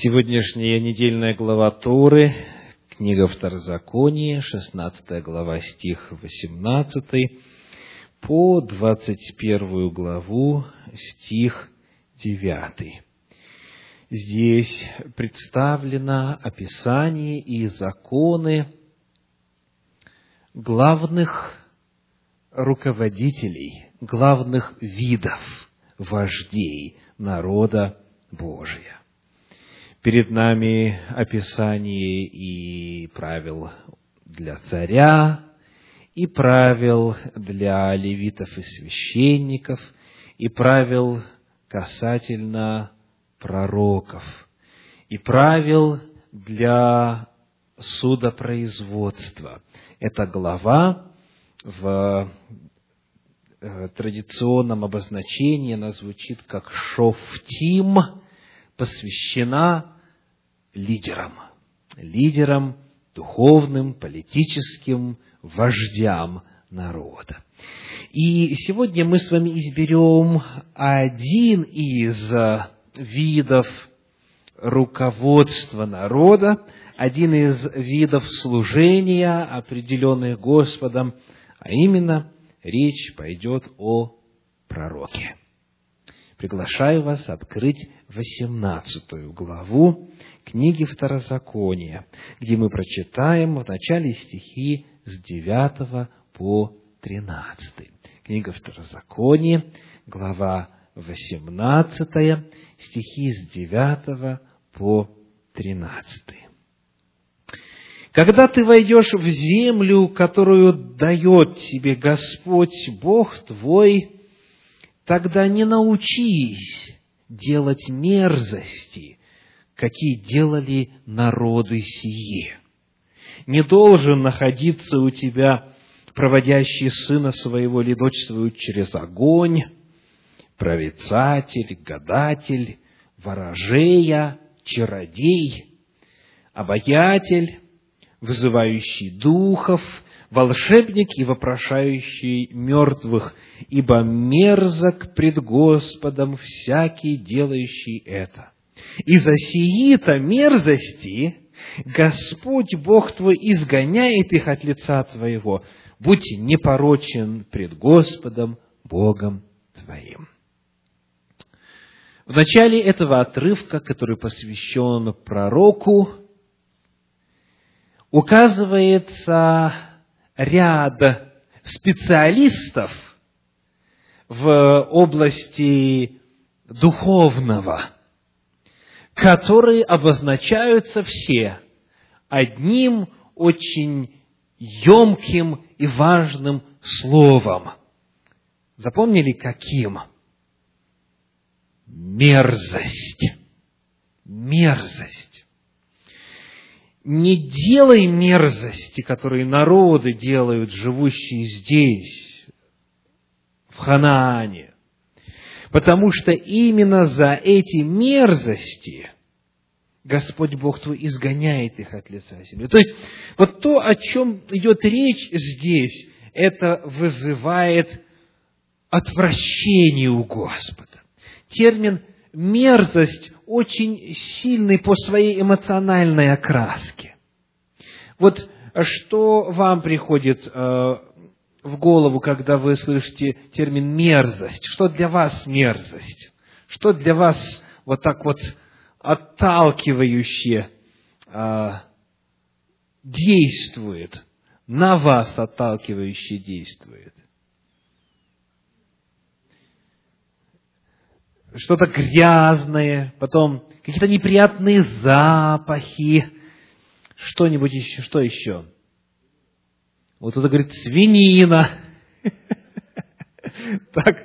Сегодняшняя недельная глава Торы, книга Второзакония, 16 глава, стих 18, по 21 главу, стих 9. Здесь представлено описание и законы главных руководителей, главных видов вождей народа Божия. Перед нами описание и правил для царя, и правил для левитов и священников, и правил касательно пророков, и правил для судопроизводства. Эта глава в э, традиционном обозначении она звучит как «шофтим», посвящена лидерам, лидерам духовным, политическим, вождям народа. И сегодня мы с вами изберем один из видов руководства народа, один из видов служения, определенных Господом, а именно речь пойдет о пророке приглашаю вас открыть 18 главу книги Второзакония, где мы прочитаем в начале стихи с 9 по 13. Книга Второзакония, глава 18, стихи с 9 по 13. Когда ты войдешь в землю, которую дает тебе Господь Бог твой, тогда не научись делать мерзости, какие делали народы сие. Не должен находиться у тебя проводящий сына своего или дочь свою через огонь, прорицатель, гадатель, ворожея, чародей, обаятель, вызывающий духов, волшебник и вопрошающий мертвых, ибо мерзок пред Господом всякий, делающий это. И за сии-то мерзости Господь Бог твой изгоняет их от лица твоего. Будь непорочен пред Господом Богом твоим. В начале этого отрывка, который посвящен пророку, указывается ряд специалистов в области духовного, которые обозначаются все одним очень емким и важным словом. Запомнили, каким? Мерзость. Мерзость не делай мерзости, которые народы делают, живущие здесь, в Ханаане. Потому что именно за эти мерзости Господь Бог твой изгоняет их от лица земли. То есть, вот то, о чем идет речь здесь, это вызывает отвращение у Господа. Термин мерзость очень сильный по своей эмоциональной окраске. Вот что вам приходит э, в голову, когда вы слышите термин мерзость? Что для вас мерзость? Что для вас вот так вот отталкивающе э, действует, на вас отталкивающе действует? Что-то грязное, потом какие-то неприятные запахи, что-нибудь еще, что еще? Вот кто-то говорит, свинина. Так,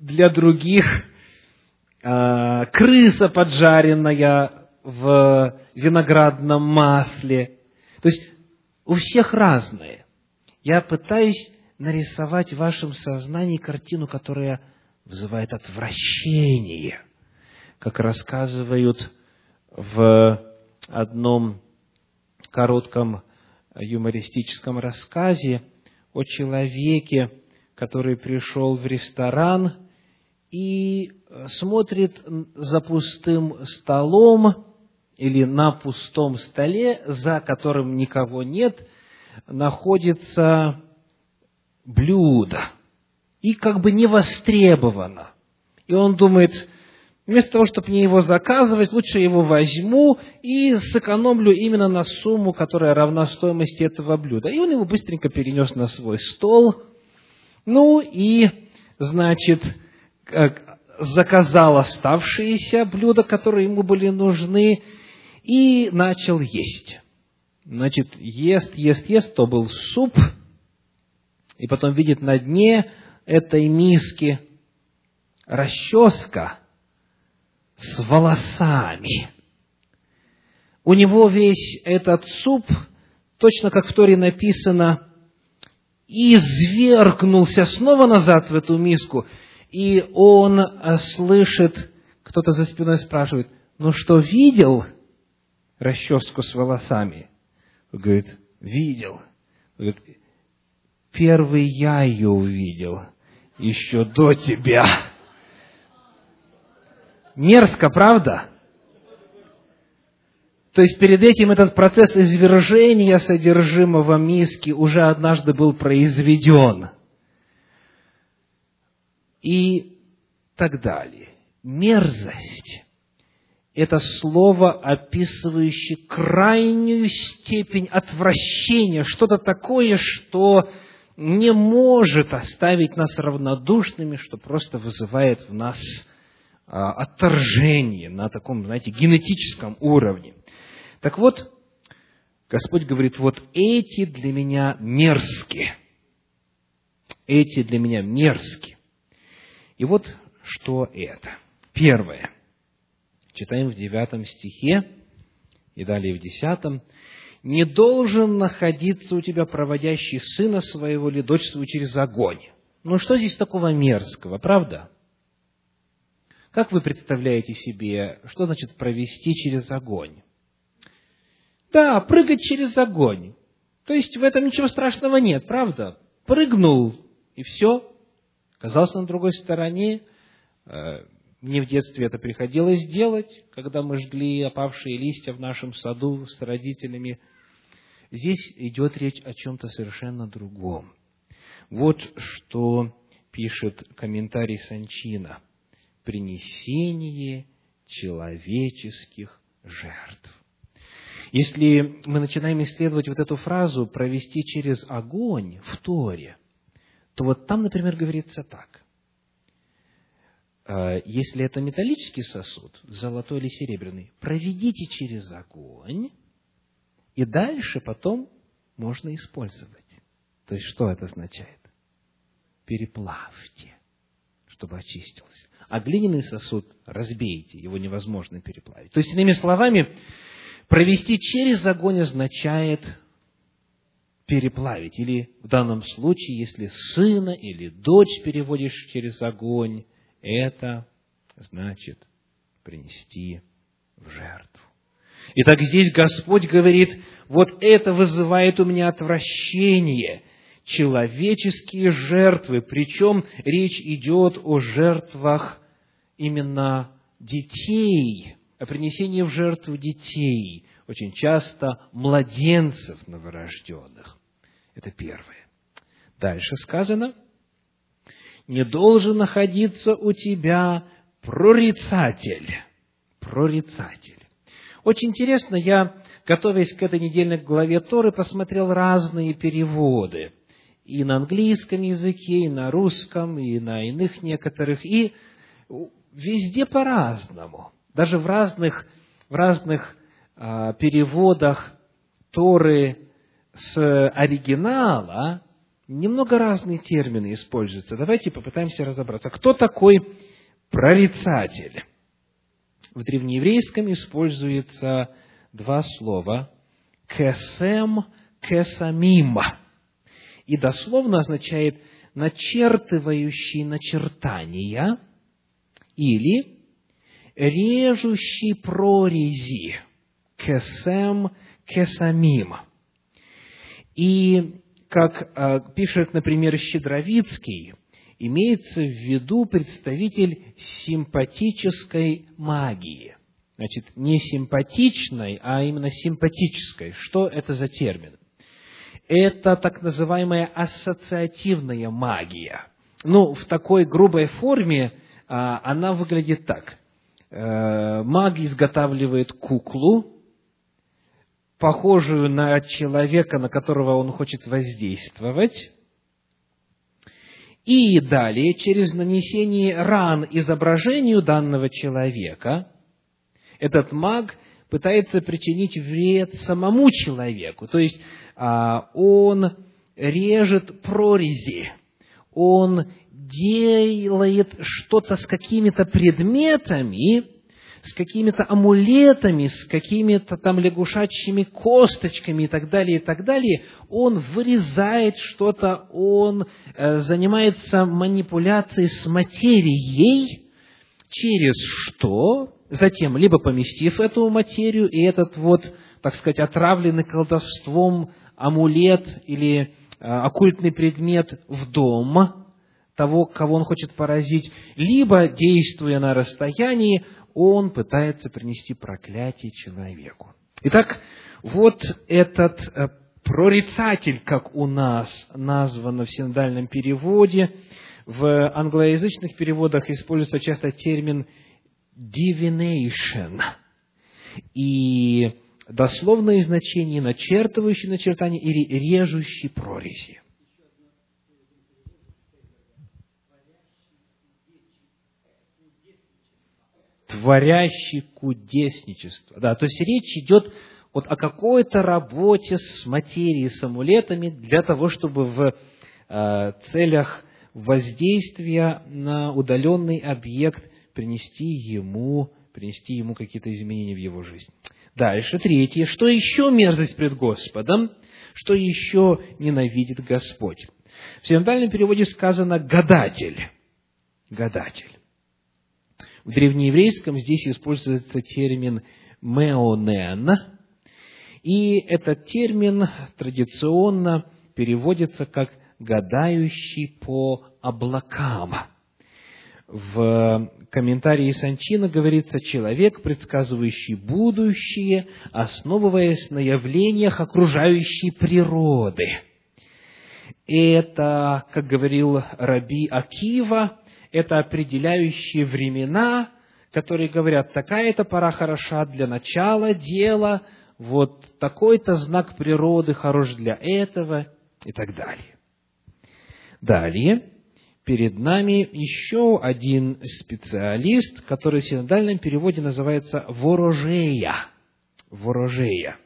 для других а, крыса поджаренная в виноградном масле. То есть у всех разное. Я пытаюсь нарисовать в вашем сознании картину, которая вызывает отвращение, как рассказывают в одном коротком юмористическом рассказе о человеке, который пришел в ресторан и смотрит за пустым столом или на пустом столе, за которым никого нет, находится блюдо. И как бы не востребовано. И он думает, вместо того, чтобы мне его заказывать, лучше его возьму и сэкономлю именно на сумму, которая равна стоимости этого блюда. И он его быстренько перенес на свой стол. Ну и, значит, заказал оставшиеся блюда, которые ему были нужны, и начал есть. Значит, ест, ест, ест, то был суп, и потом видит на дне этой миски расческа с волосами. У него весь этот суп, точно как в Торе написано, извергнулся снова назад в эту миску, и он слышит, кто-то за спиной спрашивает, ну что, видел расческу с волосами? Он говорит, видел. Он говорит, первый я ее увидел, еще до тебя. Мерзко, правда? То есть перед этим этот процесс извержения содержимого миски уже однажды был произведен. И так далее. Мерзость – это слово, описывающее крайнюю степень отвращения, что-то такое, что не может оставить нас равнодушными, что просто вызывает в нас а, отторжение на таком, знаете, генетическом уровне. Так вот, Господь говорит, вот эти для меня мерзкие. Эти для меня мерзкие. И вот что это. Первое. Читаем в девятом стихе и далее в десятом. «Не должен находиться у тебя проводящий сына своего или дочь свою через огонь». Ну, что здесь такого мерзкого, правда? Как вы представляете себе, что значит провести через огонь? Да, прыгать через огонь. То есть в этом ничего страшного нет, правда? Прыгнул, и все. Оказался на другой стороне. Мне в детстве это приходилось делать, когда мы жгли опавшие листья в нашем саду с родителями. Здесь идет речь о чем-то совершенно другом. Вот что пишет комментарий Санчина – принесение человеческих жертв. Если мы начинаем исследовать вот эту фразу «провести через огонь» в Торе, то вот там, например, говорится так. «Э, если это металлический сосуд, золотой или серебряный, проведите через огонь, и дальше потом можно использовать. То есть, что это означает? Переплавьте, чтобы очистился а глиняный сосуд разбейте, его невозможно переплавить. То есть, иными словами, провести через огонь означает переплавить. Или в данном случае, если сына или дочь переводишь через огонь, это значит принести в жертву. Итак, здесь Господь говорит, вот это вызывает у меня отвращение – человеческие жертвы, причем речь идет о жертвах именно детей, о принесении в жертву детей, очень часто младенцев новорожденных. Это первое. Дальше сказано, не должен находиться у тебя прорицатель. Прорицатель. Очень интересно, я, готовясь к этой недельной главе Торы, посмотрел разные переводы и на английском языке, и на русском, и на иных некоторых, и везде по-разному. Даже в разных, в разных а, переводах Торы с оригинала немного разные термины используются. Давайте попытаемся разобраться. Кто такой прорицатель? В древнееврейском используется два слова «кесем», «кесамим» и дословно означает начертывающий начертания или режущий прорези, кесем кесамим. И, как э, пишет, например, Щедровицкий, имеется в виду представитель симпатической магии. Значит, не симпатичной, а именно симпатической. Что это за термин? Это так называемая ассоциативная магия. Ну, в такой грубой форме а, она выглядит так. Э, маг изготавливает куклу, похожую на человека, на которого он хочет воздействовать, и далее, через нанесение ран изображению данного человека, этот маг пытается причинить вред самому человеку. То есть, а, он режет прорези, он делает что-то с какими-то предметами, с какими-то амулетами, с какими-то там лягушачьими косточками и так далее, и так далее, он вырезает что-то, он э, занимается манипуляцией с материей, через что, затем, либо поместив эту материю, и этот вот, так сказать, отравленный колдовством амулет или э, оккультный предмет в дом того, кого он хочет поразить, либо, действуя на расстоянии, он пытается принести проклятие человеку. Итак, вот этот э, прорицатель, как у нас названо в синодальном переводе, в англоязычных переводах используется часто термин divination. И дословное значение начертывающий начертание или режущий прорези. Творящий кудесничество. Да, то есть речь идет вот о какой-то работе с материей, с амулетами для того, чтобы в э, целях воздействия на удаленный объект принести ему, принести ему какие-то изменения в его жизнь. Дальше, третье. Что еще мерзость пред Господом? Что еще ненавидит Господь? В синодальном переводе сказано «гадатель». Гадатель. В древнееврейском здесь используется термин «меонен», и этот термин традиционно переводится как «гадающий по облакам». В комментарии Санчина говорится «человек, предсказывающий будущее, основываясь на явлениях окружающей природы». Это, как говорил Раби Акива, это определяющие времена, которые говорят, такая-то пора хороша для начала дела, вот такой-то знак природы хорош для этого и так далее. Далее, перед нами еще один специалист, который в синодальном переводе называется ворожея. Ворожея.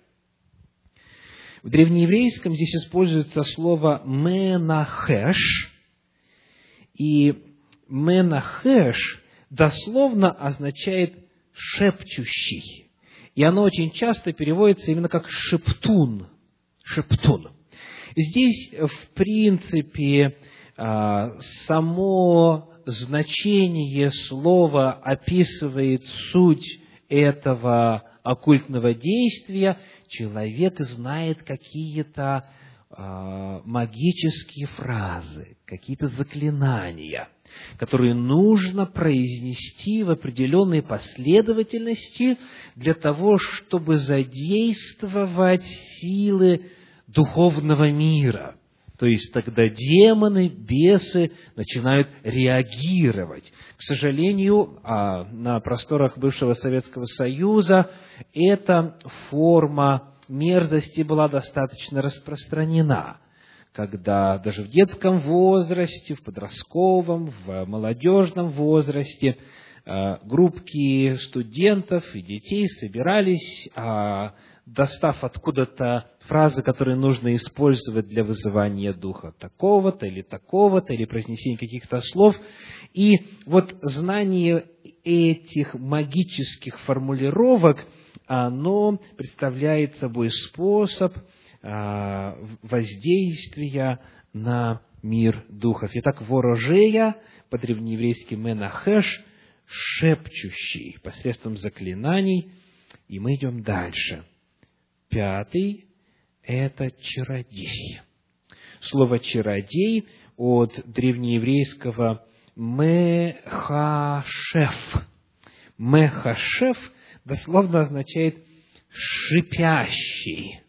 В древнееврейском здесь используется слово менахеш, и Менахеш дословно означает шепчущий. И оно очень часто переводится именно как шептун. Шептун. Здесь, в принципе, а, само значение слова описывает суть этого оккультного действия. Человек знает какие-то а, магические фразы, какие-то заклинания – которые нужно произнести в определенной последовательности для того, чтобы задействовать силы духовного мира. То есть тогда демоны, бесы начинают реагировать. К сожалению, а, на просторах бывшего Советского Союза эта форма мерзости была достаточно распространена когда даже в детском возрасте, в подростковом, в молодежном возрасте э, группки студентов и детей собирались, а, достав откуда-то фразы, которые нужно использовать для вызывания духа такого-то или такого-то, или произнесения каких-то слов. И вот знание этих магических формулировок, оно представляет собой способ – воздействия на мир духов. Итак, ворожея, по-древнееврейски менахеш, шепчущий посредством заклинаний. И мы идем дальше. Пятый – это чародей. Слово «чародей» от древнееврейского «мехашеф». «Мехашеф» дословно означает «шипящий».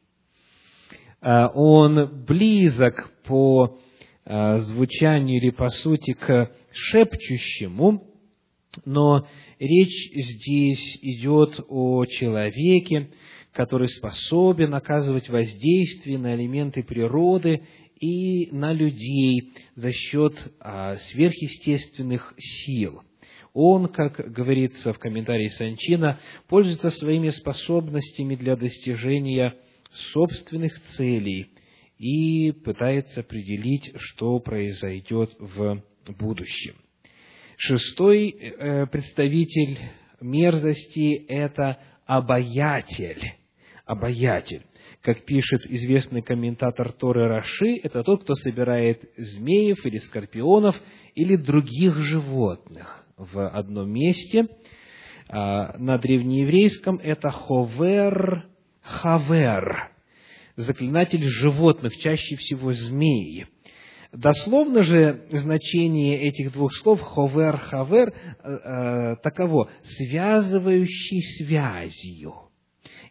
А, он близок по а, звучанию или по сути к шепчущему, но речь здесь идет о человеке, который способен оказывать воздействие на элементы природы и на людей за счет а, сверхъестественных сил. Он, как говорится в комментарии Санчина, пользуется своими способностями для достижения собственных целей и пытается определить, что произойдет в будущем. Шестой э, представитель мерзости – это обаятель. Обаятель. Как пишет известный комментатор Торы Раши, это тот, кто собирает змеев или скорпионов или других животных в одном месте. А, на древнееврейском это חובר חבר, заклинатель животных, чаще всего змеи. Дословно же значение этих двух слов ховер хавер э, э, таково связывающий связью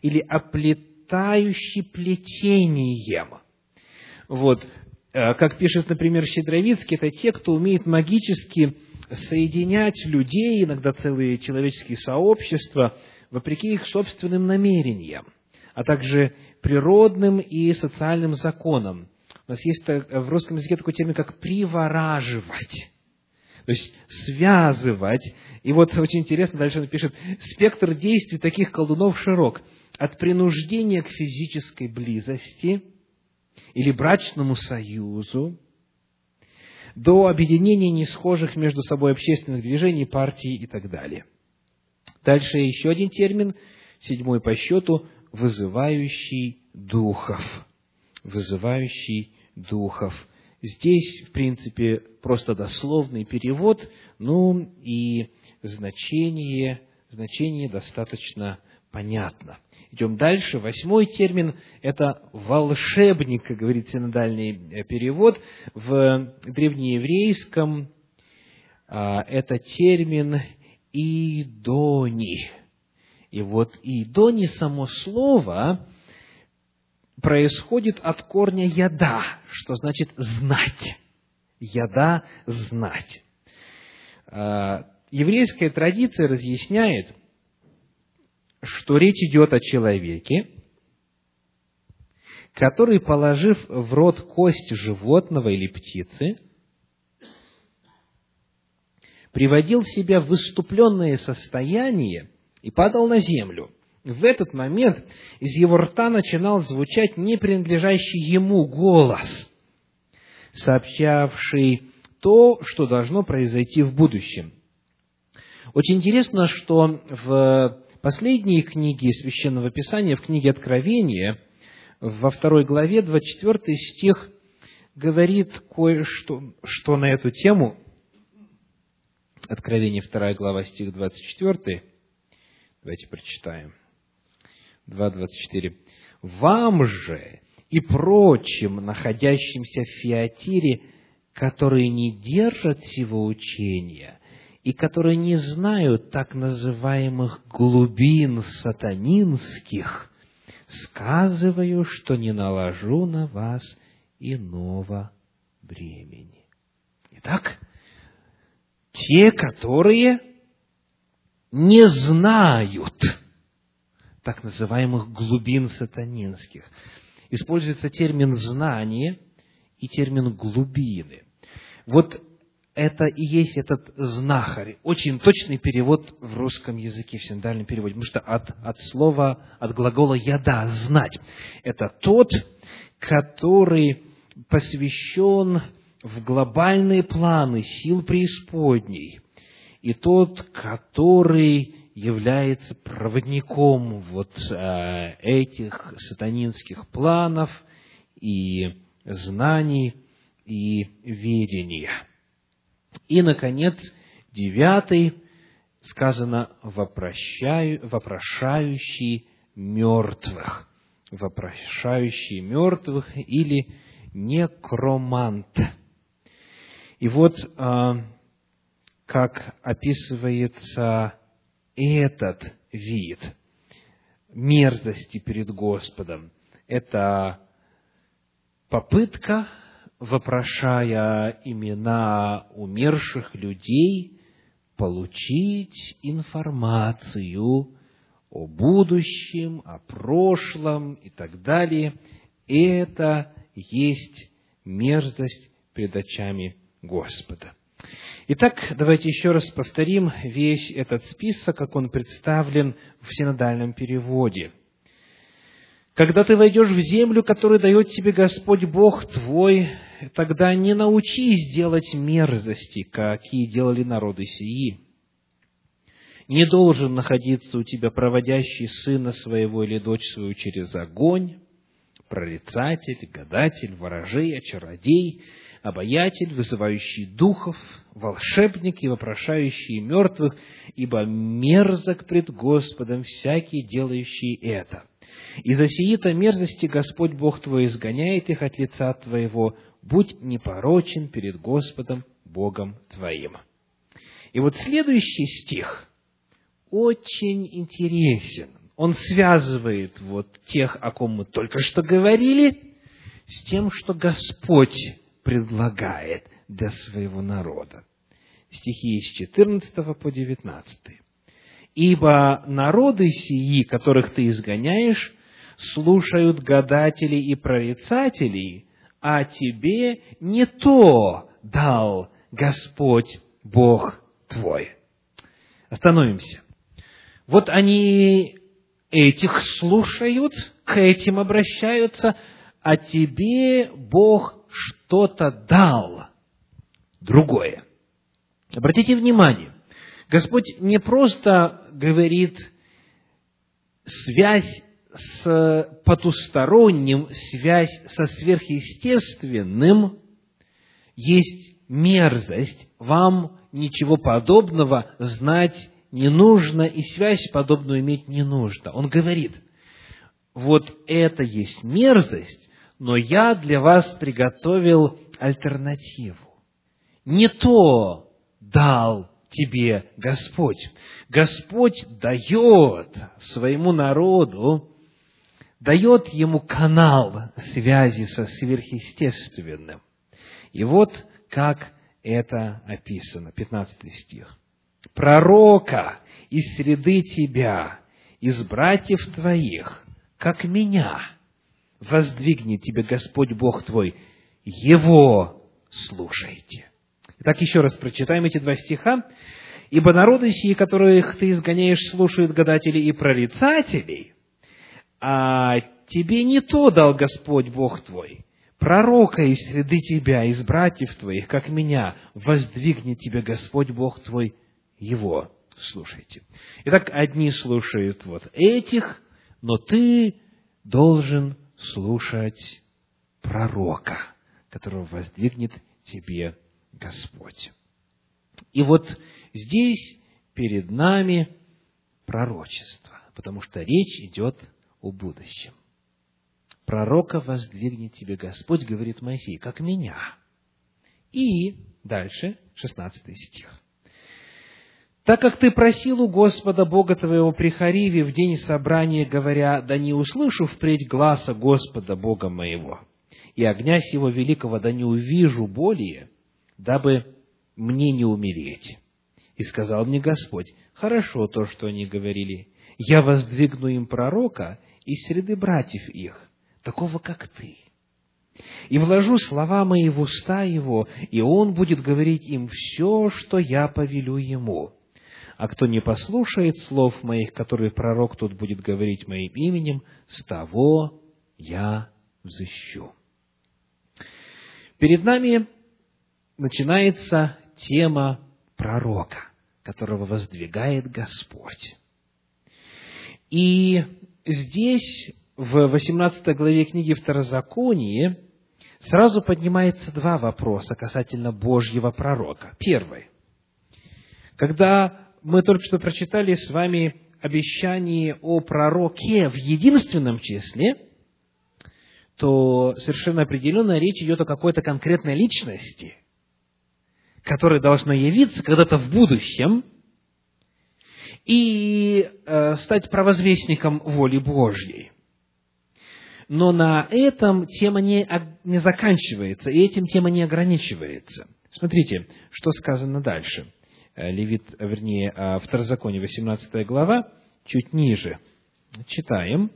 или оплетающий плетением. Вот, э, как пишет, например, Щедровицкий, это те, кто умеет магически соединять людей, иногда целые человеческие сообщества, вопреки их собственным намерениям, а также природным и социальным законам у нас есть в русском языке такой термин, как «привораживать». То есть связывать. И вот очень интересно, дальше он пишет, спектр действий таких колдунов широк. От принуждения к физической близости или брачному союзу, до объединения несхожих между собой общественных движений, партий и так далее. Дальше еще один термин, седьмой по счету, вызывающий духов. Вызывающий духов. Здесь, в принципе, просто дословный перевод, ну и значение, значение достаточно понятно. Идем дальше. Восьмой термин – это волшебник, как говорит синодальный э, перевод. В древнееврейском а, это термин «идони». И вот «идони» само слово происходит от корня яда, что значит знать. Яда – знать. А, еврейская традиция разъясняет, что речь идет о человеке, который, положив в рот кость животного или птицы, приводил себя в выступленное состояние и падал на землю – в этот момент из его рта начинал звучать не принадлежащий ему голос, сообщавший то, что должно произойти в будущем. Очень интересно, что в последней книге Священного Писания, в книге Откровения, во второй главе, 24 стих, говорит кое-что что на эту тему. Откровение, 2 глава, стих 24. Давайте прочитаем. 2.24. «Вам же и прочим, находящимся в Фиатире, которые не держат сего учения и которые не знают так называемых глубин сатанинских, сказываю, что не наложу на вас иного бремени». Итак, те, которые не знают – так называемых глубин сатанинских. Используется термин «знание» и термин «глубины». Вот это и есть этот знахарь. Очень точный перевод в русском языке, в синдальном переводе, потому что от, от слова, от глагола «яда» – «знать». Это тот, который посвящен в глобальные планы сил преисподней, и тот, который является проводником вот э, этих сатанинских планов и знаний и ведения. И, наконец, девятый, сказано вопрошаю, вопрошающий мертвых. Вопрошающий мертвых или некромант. И вот а, как описывается этот вид мерзости перед Господом. Это попытка, вопрошая имена умерших людей, получить информацию о будущем, о прошлом и так далее. Это есть мерзость перед очами Господа. Итак, давайте еще раз повторим весь этот список, как он представлен в синодальном переводе. Когда ты войдешь в землю, которую дает тебе Господь Бог твой, тогда не научись делать мерзости, какие делали народы сии. Не должен находиться у тебя проводящий сына своего или дочь свою через огонь, прорицатель, гадатель, ворожей, чародей, обаятель, вызывающий духов, волшебник и вопрошающий мертвых, ибо мерзок пред Господом всякий, делающий это. И за сии-то мерзости Господь Бог твой изгоняет их от лица твоего, будь непорочен перед Господом Богом твоим. И вот следующий стих очень интересен. Он связывает вот тех, о ком мы только что говорили, с тем, что Господь предлагает для своего народа. Стихи с 14 по 19. «Ибо народы сии, которых ты изгоняешь, слушают гадателей и прорицателей, а тебе не то дал Господь Бог твой». Остановимся. Вот они этих слушают, к этим обращаются, а тебе Бог что-то дал другое. Обратите внимание, Господь не просто говорит связь с потусторонним, связь со сверхъестественным, есть мерзость, вам ничего подобного знать не нужно, и связь подобную иметь не нужно. Он говорит, вот это есть мерзость, но я для вас приготовил альтернативу. Не то дал тебе Господь. Господь дает своему народу, дает ему канал связи со сверхъестественным. И вот как это описано, 15 стих. «Пророка из среды тебя, из братьев твоих, как меня, воздвигнет тебе Господь Бог твой, Его слушайте. Итак, еще раз прочитаем эти два стиха. «Ибо народы сии, которых ты изгоняешь, слушают гадателей и прорицателей, а тебе не то дал Господь Бог твой, пророка из среды тебя, из братьев твоих, как меня, воздвигнет тебе Господь Бог твой, его слушайте». Итак, одни слушают вот этих, но ты должен слушать пророка, которого воздвигнет тебе Господь. И вот здесь перед нами пророчество, потому что речь идет о будущем. Пророка воздвигнет тебе Господь, говорит Моисей, как меня. И дальше, 16 стих. Так как ты просил у Господа Бога твоего при Хариве в день собрания, говоря, да не услышу впредь гласа Господа Бога моего, и огня сего великого да не увижу более, дабы мне не умереть. И сказал мне Господь, хорошо то, что они говорили, я воздвигну им пророка из среды братьев их, такого, как ты. И вложу слова мои в уста его, и он будет говорить им все, что я повелю ему а кто не послушает слов моих, которые пророк тут будет говорить моим именем, с того я взыщу. Перед нами начинается тема пророка, которого воздвигает Господь. И здесь, в 18 главе книги Второзаконии, сразу поднимается два вопроса касательно Божьего пророка. Первый. Когда мы только что прочитали с вами обещание о пророке в единственном числе, то совершенно определенно речь идет о какой-то конкретной личности. которая должна явиться когда-то в будущем и э, стать провозвестником воли Божьей. Но на этом тема не, не заканчивается, и этим тема не ограничивается. Смотрите, что сказано дальше. Э, Левит, вернее, э, Второзаконие, 18 глава, чуть ниже. Читаем,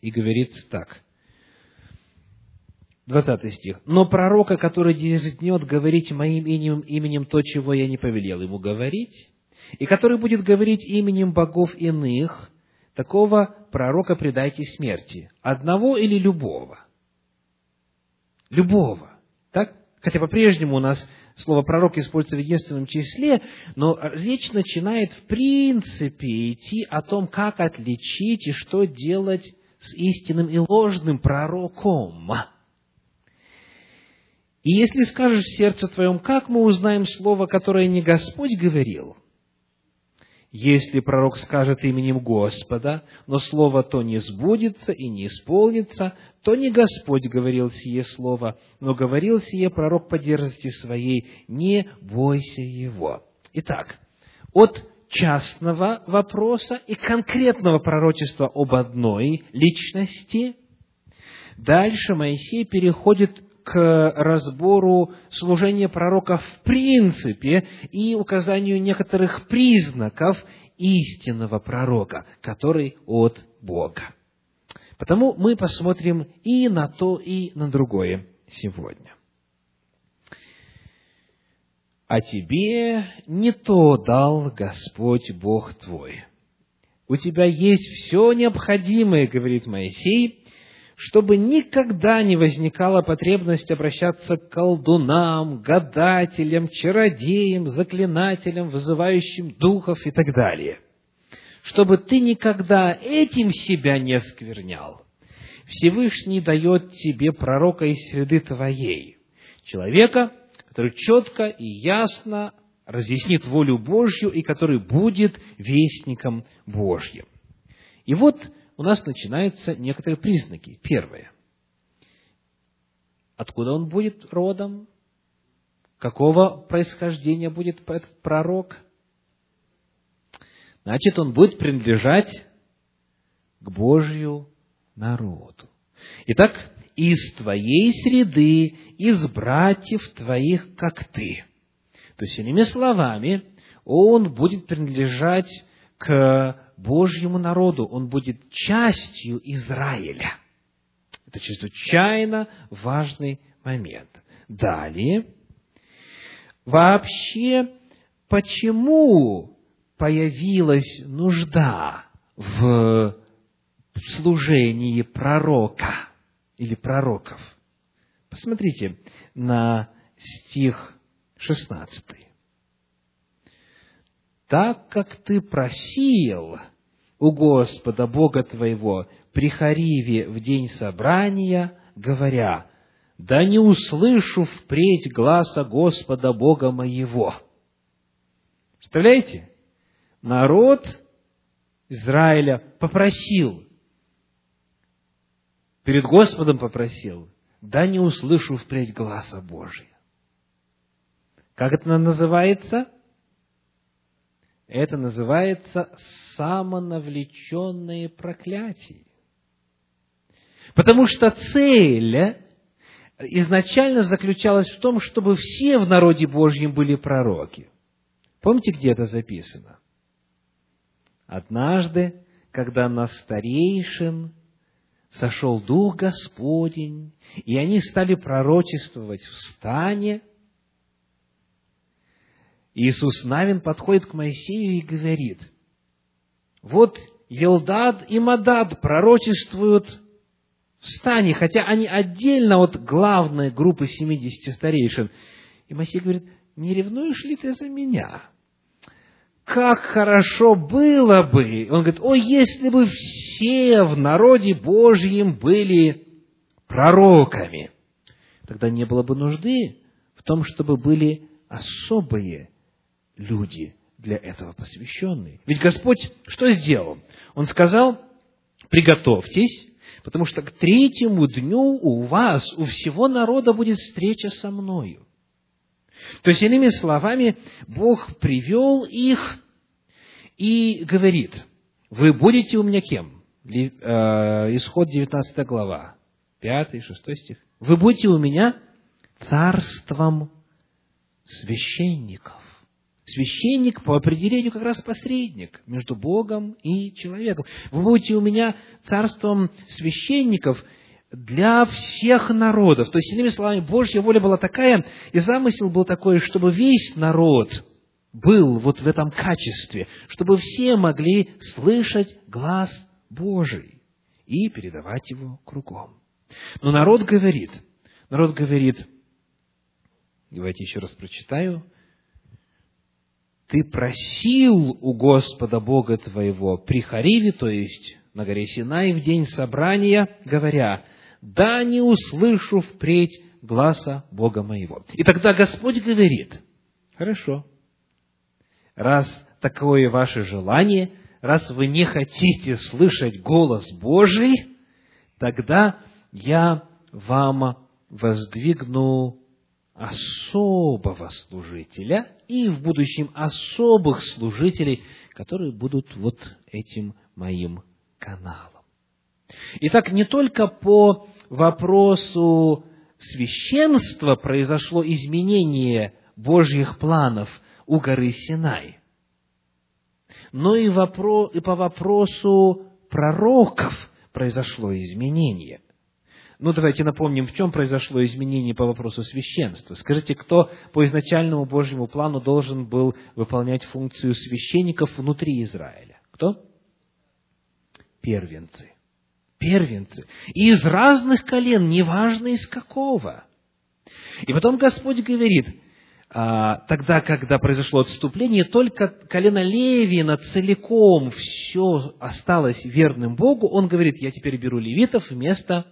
и говорится так. 20 стих. «Но пророка, который дерзнет говорить моим именем, именем то, чего я не повелел ему говорить, и который будет говорить именем богов иных, такого пророка предайте смерти. Одного или любого? Любого. Так? Хотя по-прежнему у нас слово пророк используется в единственном числе, но речь начинает в принципе идти о том, как отличить и что делать с истинным и ложным пророком. И если скажешь в сердце твоем, как мы узнаем слово, которое не Господь говорил? Если пророк скажет именем Господа, но слово то не сбудется и не исполнится, то не Господь говорил сие слово, но говорил сие пророк по дерзости своей, не бойся его. Итак, от частного вопроса и конкретного пророчества об одной личности, дальше Моисей переходит к разбору служения пророка в принципе и указанию некоторых признаков истинного пророка, который от Бога. Потому мы посмотрим и на то, и на другое сегодня. А тебе не то дал Господь Бог твой. У тебя есть все необходимое, говорит Моисей, чтобы никогда не возникала потребность обращаться к колдунам, гадателям, чародеям, заклинателям, вызывающим духов и так далее. Чтобы ты никогда этим себя не осквернял. Всевышний дает тебе пророка из среды твоей, человека, который четко и ясно разъяснит волю Божью и который будет вестником Божьим. И вот у нас начинаются некоторые признаки. Первое. Откуда он будет родом? Какого происхождения будет этот пророк? Значит, он будет принадлежать к Божью народу. Итак, из твоей среды, из братьев твоих, как ты. То есть, иными словами, он будет принадлежать к Божьему народу, он будет частью Израиля. Это чрезвычайно важный момент. Далее, вообще, почему появилась нужда в служении пророка или пророков? Посмотрите на стих 16 так как ты просил у Господа Бога твоего при Хариве в день собрания, говоря, да не услышу впредь гласа Господа Бога моего. Представляете? Народ Израиля попросил, перед Господом попросил, да не услышу впредь гласа Божия. Как это называется? Это называется самонавлеченное проклятие. Потому что цель изначально заключалась в том, чтобы все в народе Божьем были пророки. Помните, где это записано? Однажды, когда на старейшин сошел Дух Господень, и они стали пророчествовать в стане, Иисус Навин подходит к Моисею и говорит, вот Елдад и Мадад пророчествуют в стане, хотя они отдельно от главной группы 70 старейшин. И Моисей говорит, не ревнуешь ли ты за меня? Как хорошо было бы, он говорит, о, если бы все в народе Божьем были пророками, тогда не было бы нужды в том, чтобы были особые люди для этого посвященные. Ведь Господь что сделал? Он сказал, приготовьтесь, потому что к третьему дню у вас, у всего народа будет встреча со мною. То есть, иными словами, Бог привел их и говорит, вы будете у меня кем? Э, исход 19 глава, 5, 6 стих. Вы будете у меня царством священников. Священник по определению как раз посредник между Богом и человеком. Вы будете у меня царством священников для всех народов. То есть, иными словами, Божья воля была такая, и замысел был такой, чтобы весь народ был вот в этом качестве, чтобы все могли слышать глаз Божий и передавать его кругом. Но народ говорит, народ говорит, давайте еще раз прочитаю, ты просил у Господа Бога твоего при Хариве, то есть на горе Синай в день собрания, говоря, да не услышу впредь гласа Бога моего. И тогда Господь говорит, хорошо, раз такое ваше желание, раз вы не хотите слышать голос Божий, тогда я вам воздвигну особого служителя и в будущем особых служителей, которые будут вот этим моим каналом. Итак, не только по вопросу священства произошло изменение Божьих планов у горы Синай, но и, вопро- и по вопросу пророков произошло изменение – ну, давайте напомним, в чем произошло изменение по вопросу священства. Скажите, кто по изначальному Божьему плану должен был выполнять функцию священников внутри Израиля? Кто? Первенцы. Первенцы. И из разных колен, неважно из какого. И потом Господь говорит, а, тогда, когда произошло отступление, только колено Левина целиком все осталось верным Богу, он говорит, я теперь беру левитов вместо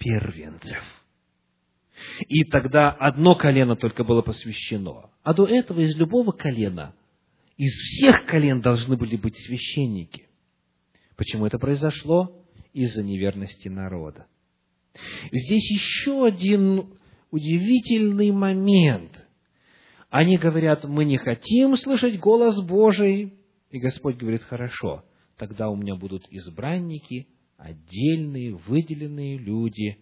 первенцев. И тогда одно колено только было посвящено. А до этого из любого колена, из всех колен должны были быть священники. Почему это произошло? Из-за неверности народа. Здесь еще один удивительный момент. Они говорят, мы не хотим слышать голос Божий. И Господь говорит, хорошо, тогда у меня будут избранники, отдельные, выделенные люди,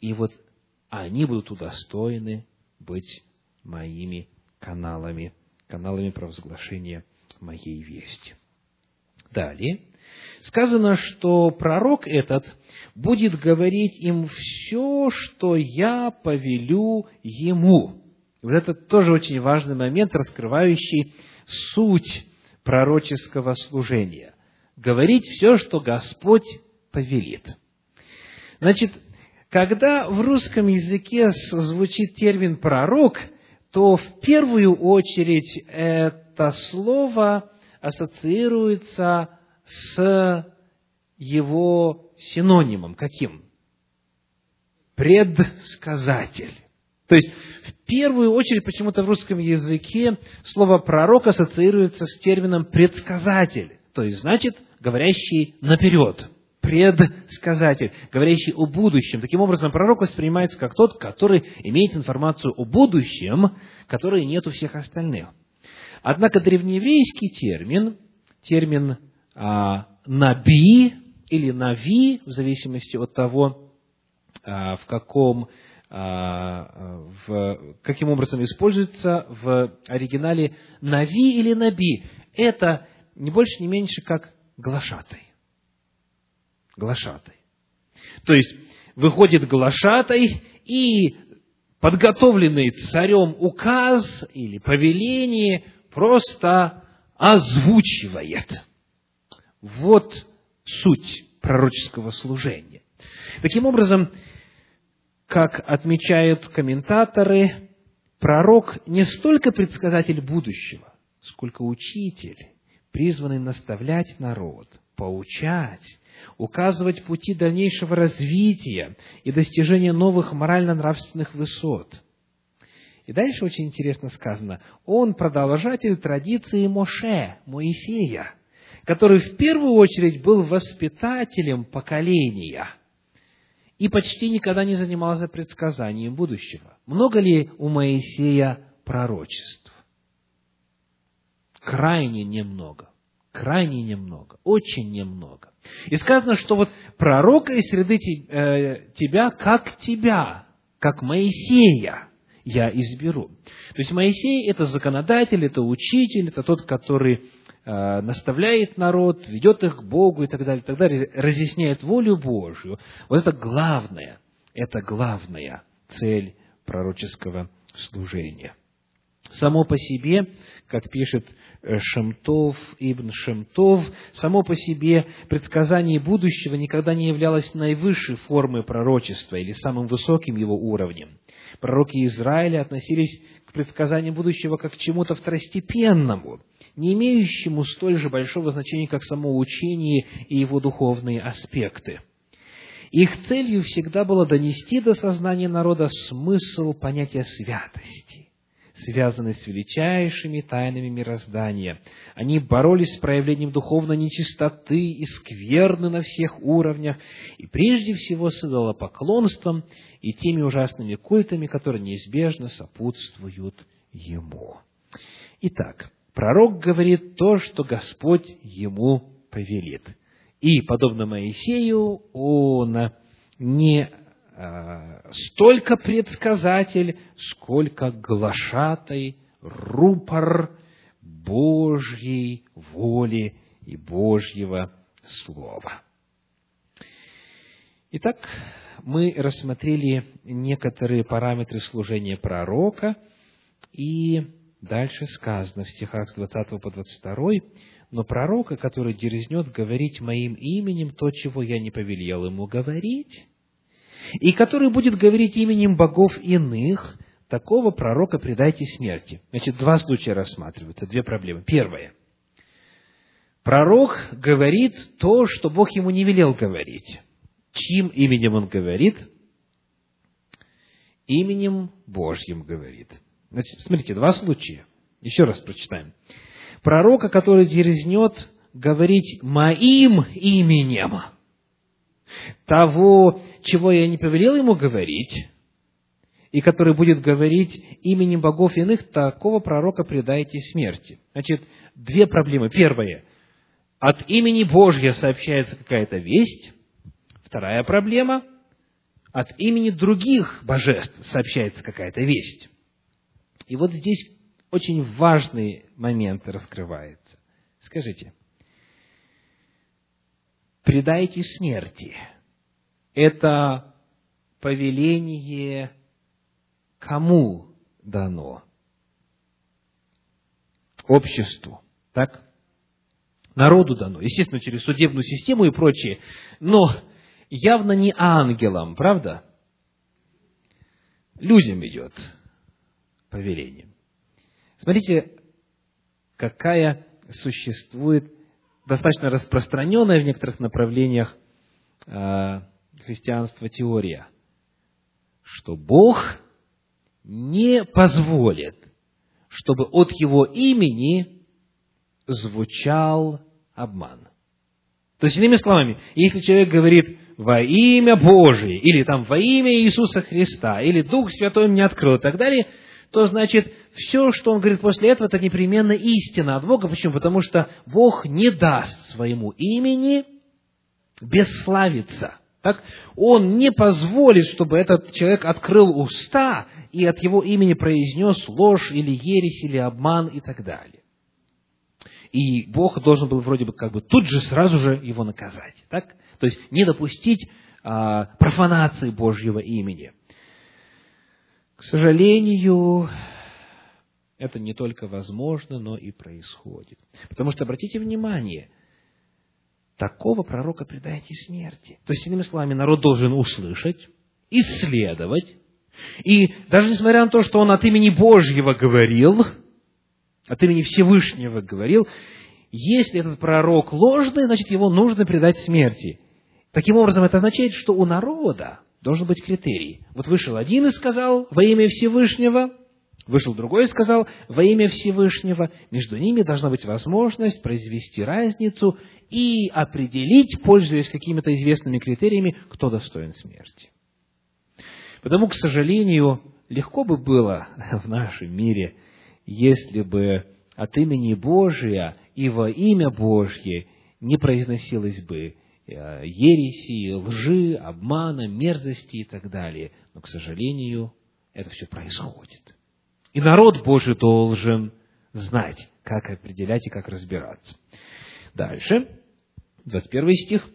и вот они будут удостоены быть моими каналами, каналами провозглашения моей вести. Далее, сказано, что пророк этот будет говорить им все, что я повелю ему. Вот это тоже очень важный момент, раскрывающий суть пророческого служения. Говорить все, что Господь повелит. Значит, когда в русском языке звучит термин «пророк», то в первую очередь это слово ассоциируется с его синонимом. Каким? Предсказатель. То есть, в первую очередь, почему-то в русском языке слово «пророк» ассоциируется с термином «предсказатель», то есть, значит, говорящий наперед предсказатель, говорящий о будущем. Таким образом, пророк воспринимается как тот, который имеет информацию о будущем, которой нет у всех остальных. Однако древнееврейский термин, термин а, «наби» или «нави», в зависимости от того, а, в каком а, в, каким образом используется в оригинале «нави» или «наби». Это не больше, не меньше, как глашатай глашатай. То есть, выходит глашатай и подготовленный царем указ или повеление просто озвучивает. Вот суть пророческого служения. Таким образом, как отмечают комментаторы, пророк не столько предсказатель будущего, сколько учитель, призванный наставлять народ, поучать, указывать пути дальнейшего развития и достижения новых морально-нравственных высот. И дальше очень интересно сказано, он продолжатель традиции Моше, Моисея, который в первую очередь был воспитателем поколения. и почти никогда не занимался предсказанием будущего. Много ли у Моисея пророчеств? Крайне немного. Крайне немного. Очень немного. И сказано, что вот пророка из среды э, тебя, как тебя, как Моисея я изберу. То есть Моисей – это законодатель, это учитель, это тот, который э, наставляет народ, ведет их к Богу и так далее, и так далее, разъясняет волю Божью. Вот это главное, это главная цель пророческого служения. Само по себе, как пишет Шемтов, Ибн Шемтов, само по себе предсказание будущего никогда не являлось наивысшей формой пророчества или самым высоким его уровнем. Пророки Израиля относились к предсказанию будущего как к чему-то второстепенному, не имеющему столь же большого значения, как само учение и его духовные аспекты. Их целью всегда было донести до сознания народа смысл понятия святости – связанные с величайшими тайнами мироздания. Они боролись с проявлением духовной нечистоты и скверны на всех уровнях, и прежде всего с идолопоклонством и теми ужасными культами, которые неизбежно сопутствуют ему. Итак, пророк говорит то, что Господь ему повелит. И, подобно Моисею, он не столько предсказатель, сколько глашатай, рупор Божьей воли и Божьего Слова. Итак, мы рассмотрели некоторые параметры служения пророка, и дальше сказано в стихах с 20 по 22, «Но пророка, который дерзнет говорить моим именем то, чего я не повелел ему говорить, и который будет говорить именем богов иных, такого пророка предайте смерти. Значит, два случая рассматриваются, две проблемы. Первое. Пророк говорит то, что Бог ему не велел говорить. Чьим именем он говорит? Именем Божьим говорит. Значит, смотрите, два случая. Еще раз прочитаем. Пророка, который дерзнет говорить моим именем – того, чего я не повелел ему говорить, и который будет говорить именем богов иных, такого пророка предайте смерти. Значит, две проблемы. Первая. От имени Божьего сообщается какая-то весть. Вторая проблема. От имени других божеств сообщается какая-то весть. И вот здесь очень важный момент раскрывается. Скажите, предайте смерти. Это повеление кому дано? Обществу, так? Народу дано, естественно, через судебную систему и прочее, но явно не ангелам, правда? Людям идет повеление. Смотрите, какая существует достаточно распространенная в некоторых направлениях э, христианства теория, что Бог не позволит, чтобы от Его имени звучал обман. То есть, иными словами, если человек говорит во имя Божие, или там во имя Иисуса Христа, или Дух Святой мне открыл и так далее, то значит, все, что он говорит после этого, это непременно истина от Бога. Почему? Потому что Бог не даст своему имени бесславиться. Так? Он не позволит, чтобы этот человек открыл уста и от его имени произнес ложь или ересь или обман и так далее. И Бог должен был вроде бы как бы тут же сразу же его наказать. Так? То есть не допустить а, профанации Божьего имени. Сожалению, это не только возможно, но и происходит. Потому что, обратите внимание, такого пророка предайте смерти. То есть, иными словами, народ должен услышать, исследовать, и даже несмотря на то, что он от имени Божьего говорил, от имени Всевышнего говорил, если этот пророк ложный, значит, его нужно предать смерти. Таким образом, это означает, что у народа должен быть критерий. Вот вышел один и сказал во имя Всевышнего, Вышел другой и сказал, во имя Всевышнего, между ними должна быть возможность произвести разницу и определить, пользуясь какими-то известными критериями, кто достоин смерти. Потому, к сожалению, легко бы было в нашем мире, если бы от имени Божия и во имя Божье не произносилось бы ереси, лжи, обмана, мерзости и так далее. Но, к сожалению, это все происходит. И народ Божий должен знать, как определять и как разбираться. Дальше, 21 стих.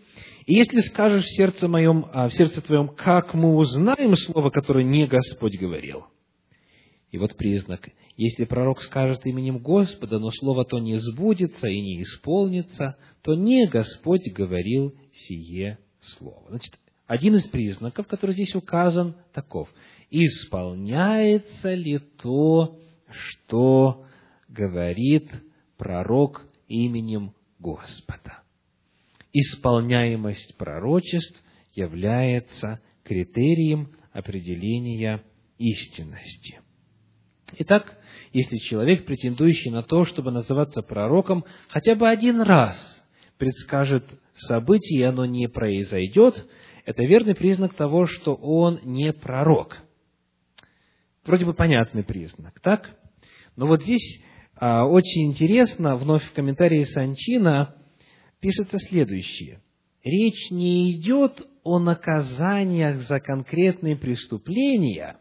«И если скажешь в сердце моем, а в сердце твоем, как мы узнаем слово, которое не Господь говорил?» И вот признак. Если пророк скажет именем Господа, но слово то не сбудется и не исполнится, то не Господь говорил сие слово. Значит, один из признаков, который здесь указан, таков исполняется ли то, что говорит пророк именем Господа. Исполняемость пророчеств является критерием определения истинности. Итак, если человек, претендующий на то, чтобы называться пророком, хотя бы один раз предскажет событие, и оно не произойдет, это верный признак того, что он не пророк – Вроде бы понятный признак, так? Но вот здесь а, очень интересно, вновь в комментарии Санчина пишется следующее. Речь не идет о наказаниях за конкретные преступления,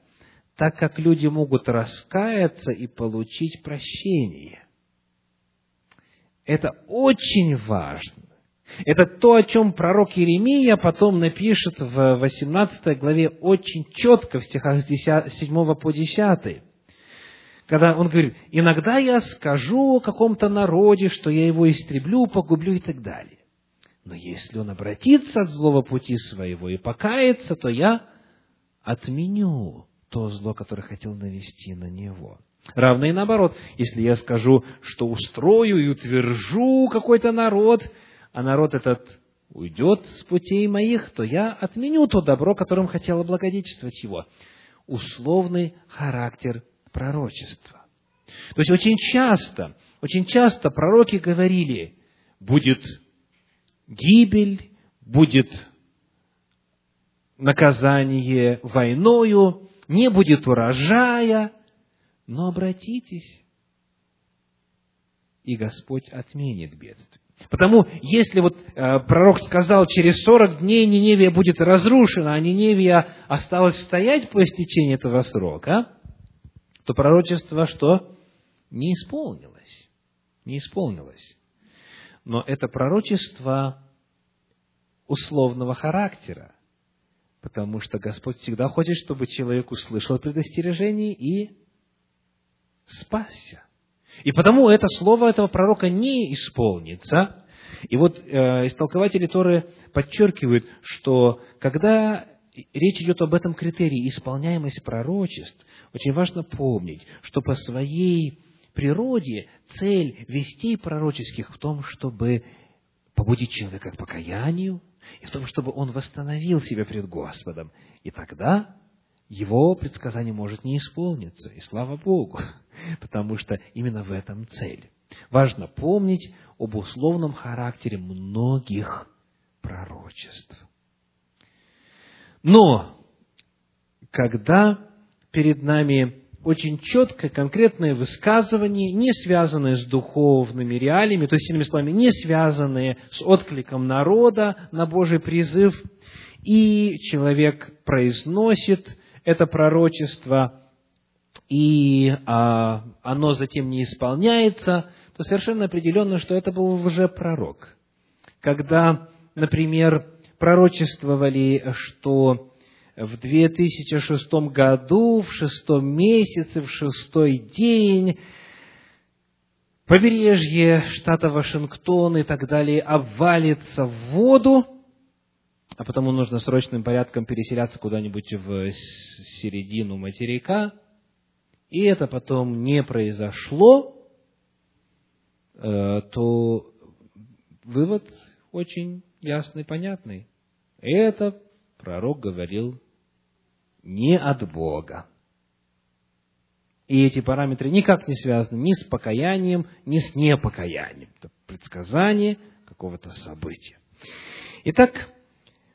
так как люди могут раскаяться и получить прощение. Это очень важно. Это то, о чем пророк Иеремия потом напишет в 18 главе очень четко в стихах с 7 по 10. Когда он говорит, иногда я скажу о каком-то народе, что я его истреблю, погублю и так далее. Но если он обратится от злого пути своего и покается, то я отменю то зло, которое хотел навести на него. Равно и наоборот, если я скажу, что устрою и утвержу какой-то народ, а народ этот уйдет с путей моих, то я отменю то добро, которым хотел облагодетельствовать его. Условный характер пророчества. То есть очень часто, очень часто пророки говорили, будет гибель, будет наказание войною, не будет урожая, но обратитесь, и Господь отменит бедствие. Потому, если вот э, пророк сказал, через 40 дней Ниневия будет разрушена, а Ниневия осталась стоять по истечении этого срока, то пророчество что? Не исполнилось. Не исполнилось. Но это пророчество условного характера, потому что Господь всегда хочет, чтобы человек услышал предостережение и спасся. И потому это слово этого пророка не исполнится. И вот э, истолкователи Торы подчеркивают, что когда речь идет об этом критерии исполняемость пророчеств, очень важно помнить, что по своей природе цель вестей пророческих в том, чтобы побудить человека к покаянию, и в том, чтобы он восстановил себя пред Господом. И тогда его предсказание может не исполниться, и слава Богу, потому что именно в этом цель. Важно помнить об условном характере многих пророчеств. Но, когда перед нами очень четкое, конкретное высказывание, не связанное с духовными реалиями, то есть, иными словами, не связанное с откликом народа на Божий призыв, и человек произносит это пророчество, и а, оно затем не исполняется, то совершенно определенно, что это был лжепророк. Когда, например, пророчествовали, что в 2006 году, в шестом месяце, в шестой день, побережье штата Вашингтон и так далее обвалится в воду, а потому нужно срочным порядком переселяться куда-нибудь в середину материка, и это потом не произошло, э, то вывод очень ясный, понятный. Это пророк говорил не от Бога. И эти параметры никак не связаны ни с покаянием, ни с непокаянием. Это предсказание какого-то события. Итак,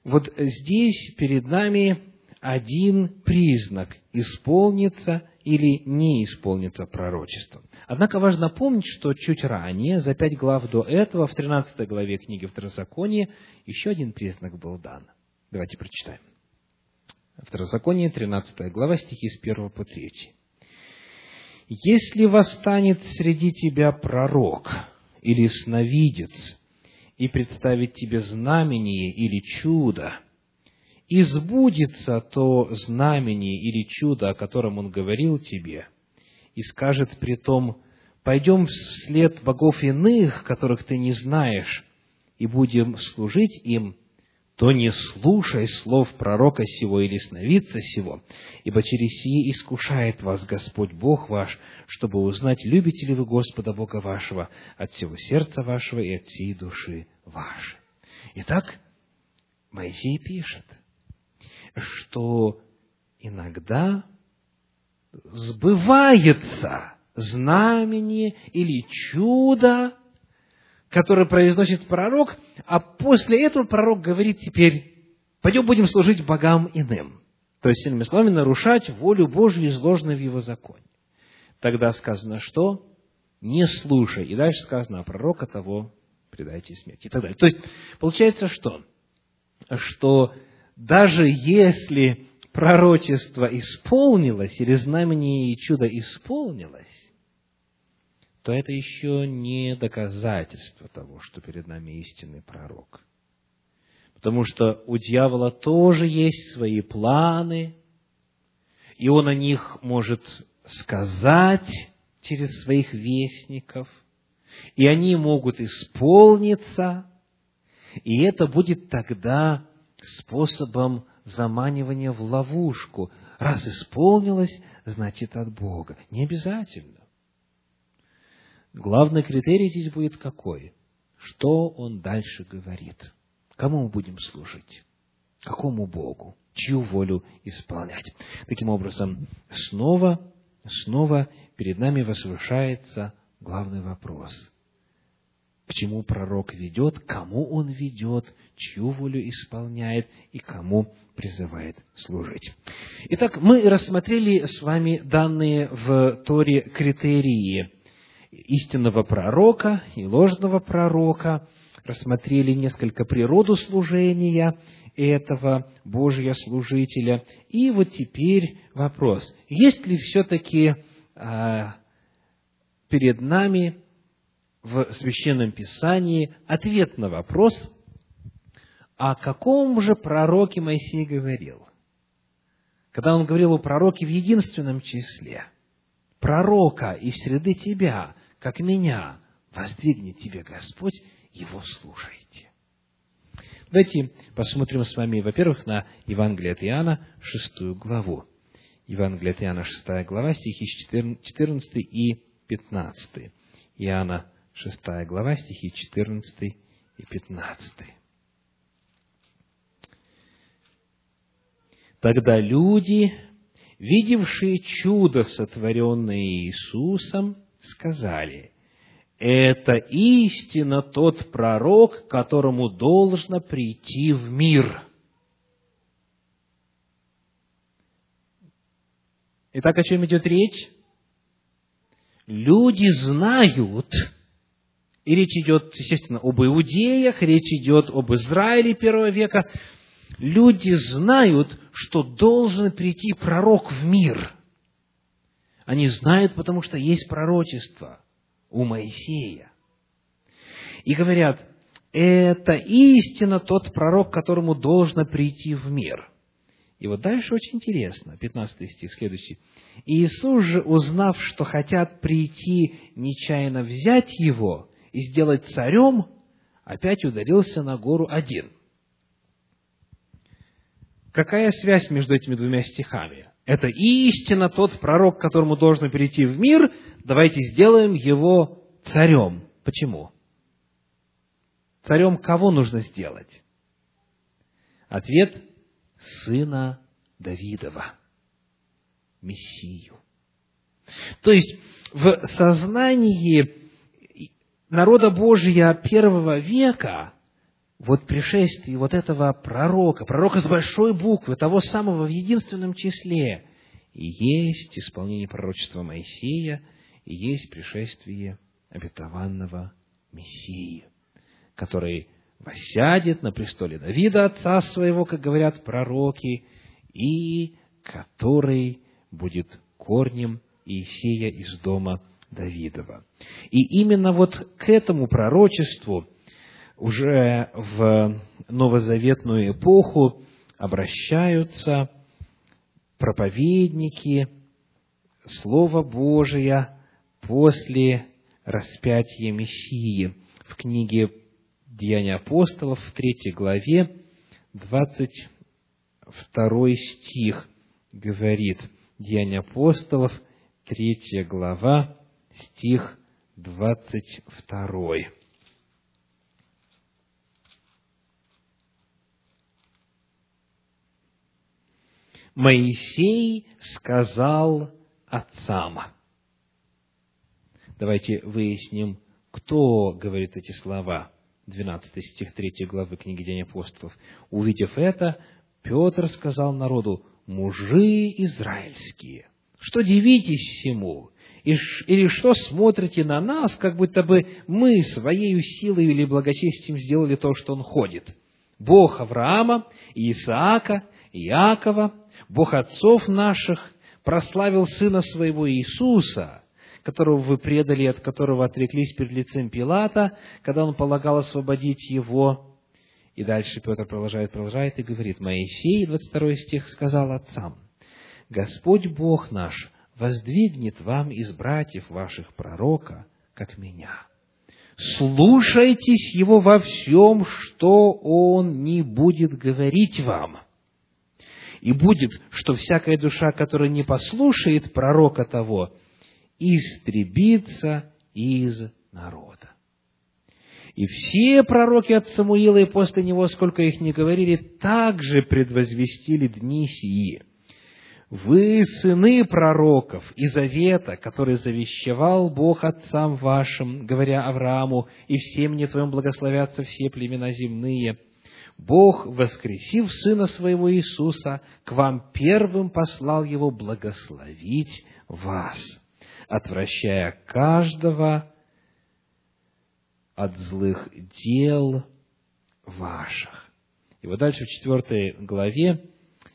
вот здесь перед нами один признак – исполнится или не исполнится пророчество. Однако важно помнить, что чуть ранее, за пять глав до этого, в 13 главе книги Второзакония, еще один признак был дан. Давайте прочитаем. Второзаконие, 13 глава, стихи с 1 по 3. «Если восстанет среди тебя пророк или сновидец, и представит тебе знамение или чудо, и сбудется то знамение или чудо, о котором он говорил тебе, и скажет при том, пойдем вслед богов иных, которых ты не знаешь, и будем служить им, то не слушай слов пророка сего или сновидца сего, ибо через сие искушает вас Господь Бог ваш, чтобы узнать, любите ли вы Господа Бога вашего от всего сердца вашего и от всей души вашей. Итак, Моисей пишет, что иногда сбывается знамение или чудо, которое произносит пророк, а после этого пророк говорит теперь, пойдем будем служить богам иным. То есть, иными словами, нарушать волю Божью, изложенную в его законе. Тогда сказано, что не слушай. И дальше сказано, а пророка того предайте смерти. И так далее. То есть, получается что? Что даже если пророчество исполнилось, или знамение и чудо исполнилось, то это еще не доказательство того, что перед нами истинный пророк. Потому что у дьявола тоже есть свои планы, и он о них может сказать через своих вестников, и они могут исполниться, и это будет тогда способом заманивания в ловушку. Раз исполнилось, значит от Бога. Не обязательно. Главный критерий здесь будет какой? Что он дальше говорит? Кому мы будем служить? Какому Богу? Чью волю исполнять? Таким образом, снова, снова перед нами возвышается главный вопрос – к чему пророк ведет, кому он ведет, чью волю исполняет и кому призывает служить. Итак, мы рассмотрели с вами данные в Торе критерии истинного пророка и ложного пророка, рассмотрели несколько природу служения этого Божьего служителя. И вот теперь вопрос, есть ли все-таки а, перед нами в Священном Писании ответ на вопрос, о каком же пророке Моисей говорил? Когда он говорил о пророке в единственном числе, пророка из среды тебя, как меня, воздвигнет тебе Господь, его слушайте. Давайте посмотрим с вами, во-первых, на Евангелие от Иоанна, шестую главу. Евангелие от Иоанна, шестая глава, стихи 14 и 15. Иоанна, шестая глава, стихи 14 и 15. Тогда люди, видевшие чудо, сотворенное Иисусом, сказали, это истинно тот пророк, которому должно прийти в мир. Итак, о чем идет речь? Люди знают, и речь идет, естественно, об иудеях, речь идет об Израиле первого века. Люди знают, что должен прийти пророк в мир. Они знают, потому что есть пророчество у Моисея. И говорят, это истинно тот пророк, которому должно прийти в мир. И вот дальше очень интересно, 15 стих, следующий. Иисус же, узнав, что хотят прийти нечаянно взять его, и сделать царем, опять ударился на гору один. Какая связь между этими двумя стихами? Это истинно тот пророк, которому должно перейти в мир, давайте сделаем его царем. Почему? Царем кого нужно сделать? Ответ – сына Давидова, Мессию. То есть, в сознании народа Божия первого века вот пришествие вот этого пророка, пророка с большой буквы, того самого в единственном числе, и есть исполнение пророчества Моисея, и есть пришествие обетованного Мессии, который восядет на престоле Давида, отца своего, как говорят пророки, и который будет корнем Иисея из дома Давидова. И именно вот к этому пророчеству уже в новозаветную эпоху обращаются проповедники Слова Божия после распятия Мессии. В книге Деяния апостолов в третьей главе, 22 стих говорит, Деяния апостолов, третья глава, стих 22. Моисей сказал отцам. Давайте выясним, кто говорит эти слова. 12 стих 3 главы книги День апостолов. Увидев это, Петр сказал народу, мужи израильские, что дивитесь всему, или что смотрите на нас, как будто бы мы своей силой или благочестием сделали то, что он ходит. Бог Авраама, Исаака, Иакова, Бог отцов наших прославил Сына Своего Иисуса, которого вы предали, от которого отреклись перед лицем Пилата, когда он полагал освободить его. И дальше Петр продолжает, продолжает и говорит, Моисей, 22 стих, сказал отцам, Господь Бог наш воздвигнет вам из братьев ваших пророка, как меня. Слушайтесь его во всем, что он не будет говорить вам – и будет, что всякая душа, которая не послушает пророка того, истребится из народа. И все пророки от Самуила и после него, сколько их не говорили, также предвозвестили дни сии. Вы сыны пророков и завета, который завещевал Бог отцам вашим, говоря Аврааму, и всем не твоим благословятся все племена земные – Бог, воскресив Сына Своего Иисуса, к вам первым послал Его благословить вас, отвращая каждого от злых дел ваших. И вот дальше в четвертой главе,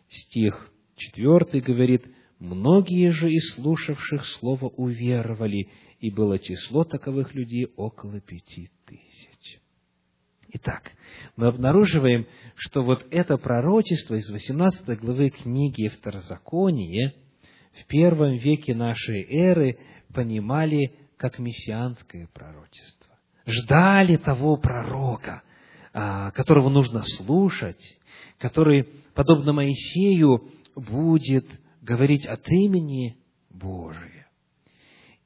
стих четвертый говорит, «Многие же из слушавших слово уверовали, и было число таковых людей около пяти тысяч». Итак, мы обнаруживаем, что вот это пророчество из 18 главы книги Второзакония в первом веке нашей эры понимали как мессианское пророчество. Ждали того пророка, а, которого нужно слушать, который, подобно Моисею, будет говорить от имени Божия.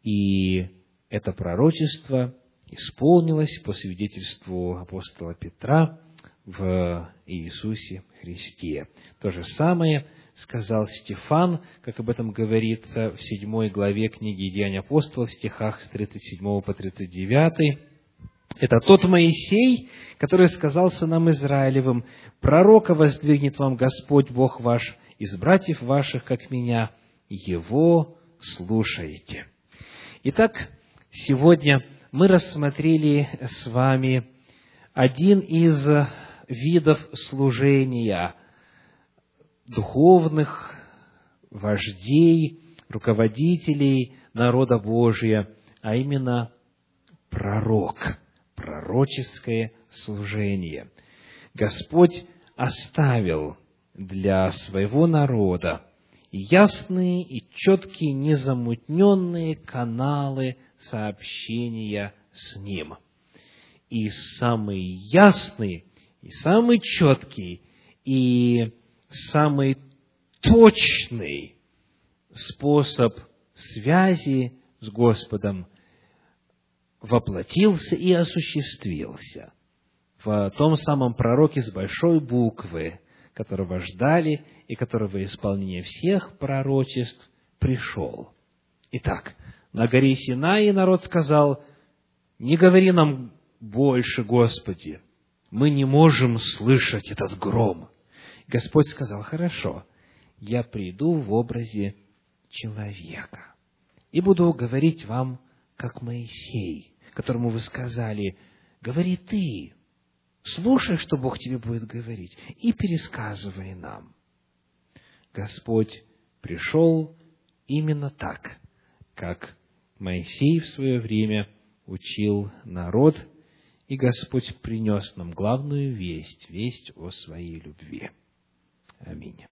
И это пророчество исполнилось по свидетельству апостола Петра в Иисусе Христе. То же самое сказал Стефан, как об этом говорится в седьмой главе книги Деяний апостолов, в стихах с 37 по 39. Это тот Моисей, который сказал сынам Израилевым, «Пророка воздвигнет вам Господь Бог ваш из братьев ваших, как меня, Его слушайте». Итак, сегодня мы рассмотрели с вами один из видов служения духовных вождей, руководителей народа Божия, а именно пророк, пророческое служение. Господь оставил для своего народа ясные и четкие, незамутненные каналы сообщения с Ним. И самый ясный, и самый четкий, и самый точный способ связи с Господом воплотился и осуществился в том самом пророке с большой буквы, которого ждали и которого исполнение всех пророчеств пришел. Итак, на горе Синай народ сказал, не говори нам больше, Господи, мы не можем слышать этот гром. Господь сказал, хорошо, я приду в образе человека и буду говорить вам, как Моисей, которому вы сказали, говори ты, слушай, что Бог тебе будет говорить, и пересказывай нам. Господь пришел именно так, как Моисей в свое время учил народ, и Господь принес нам главную весть, весть о своей любви. Аминь.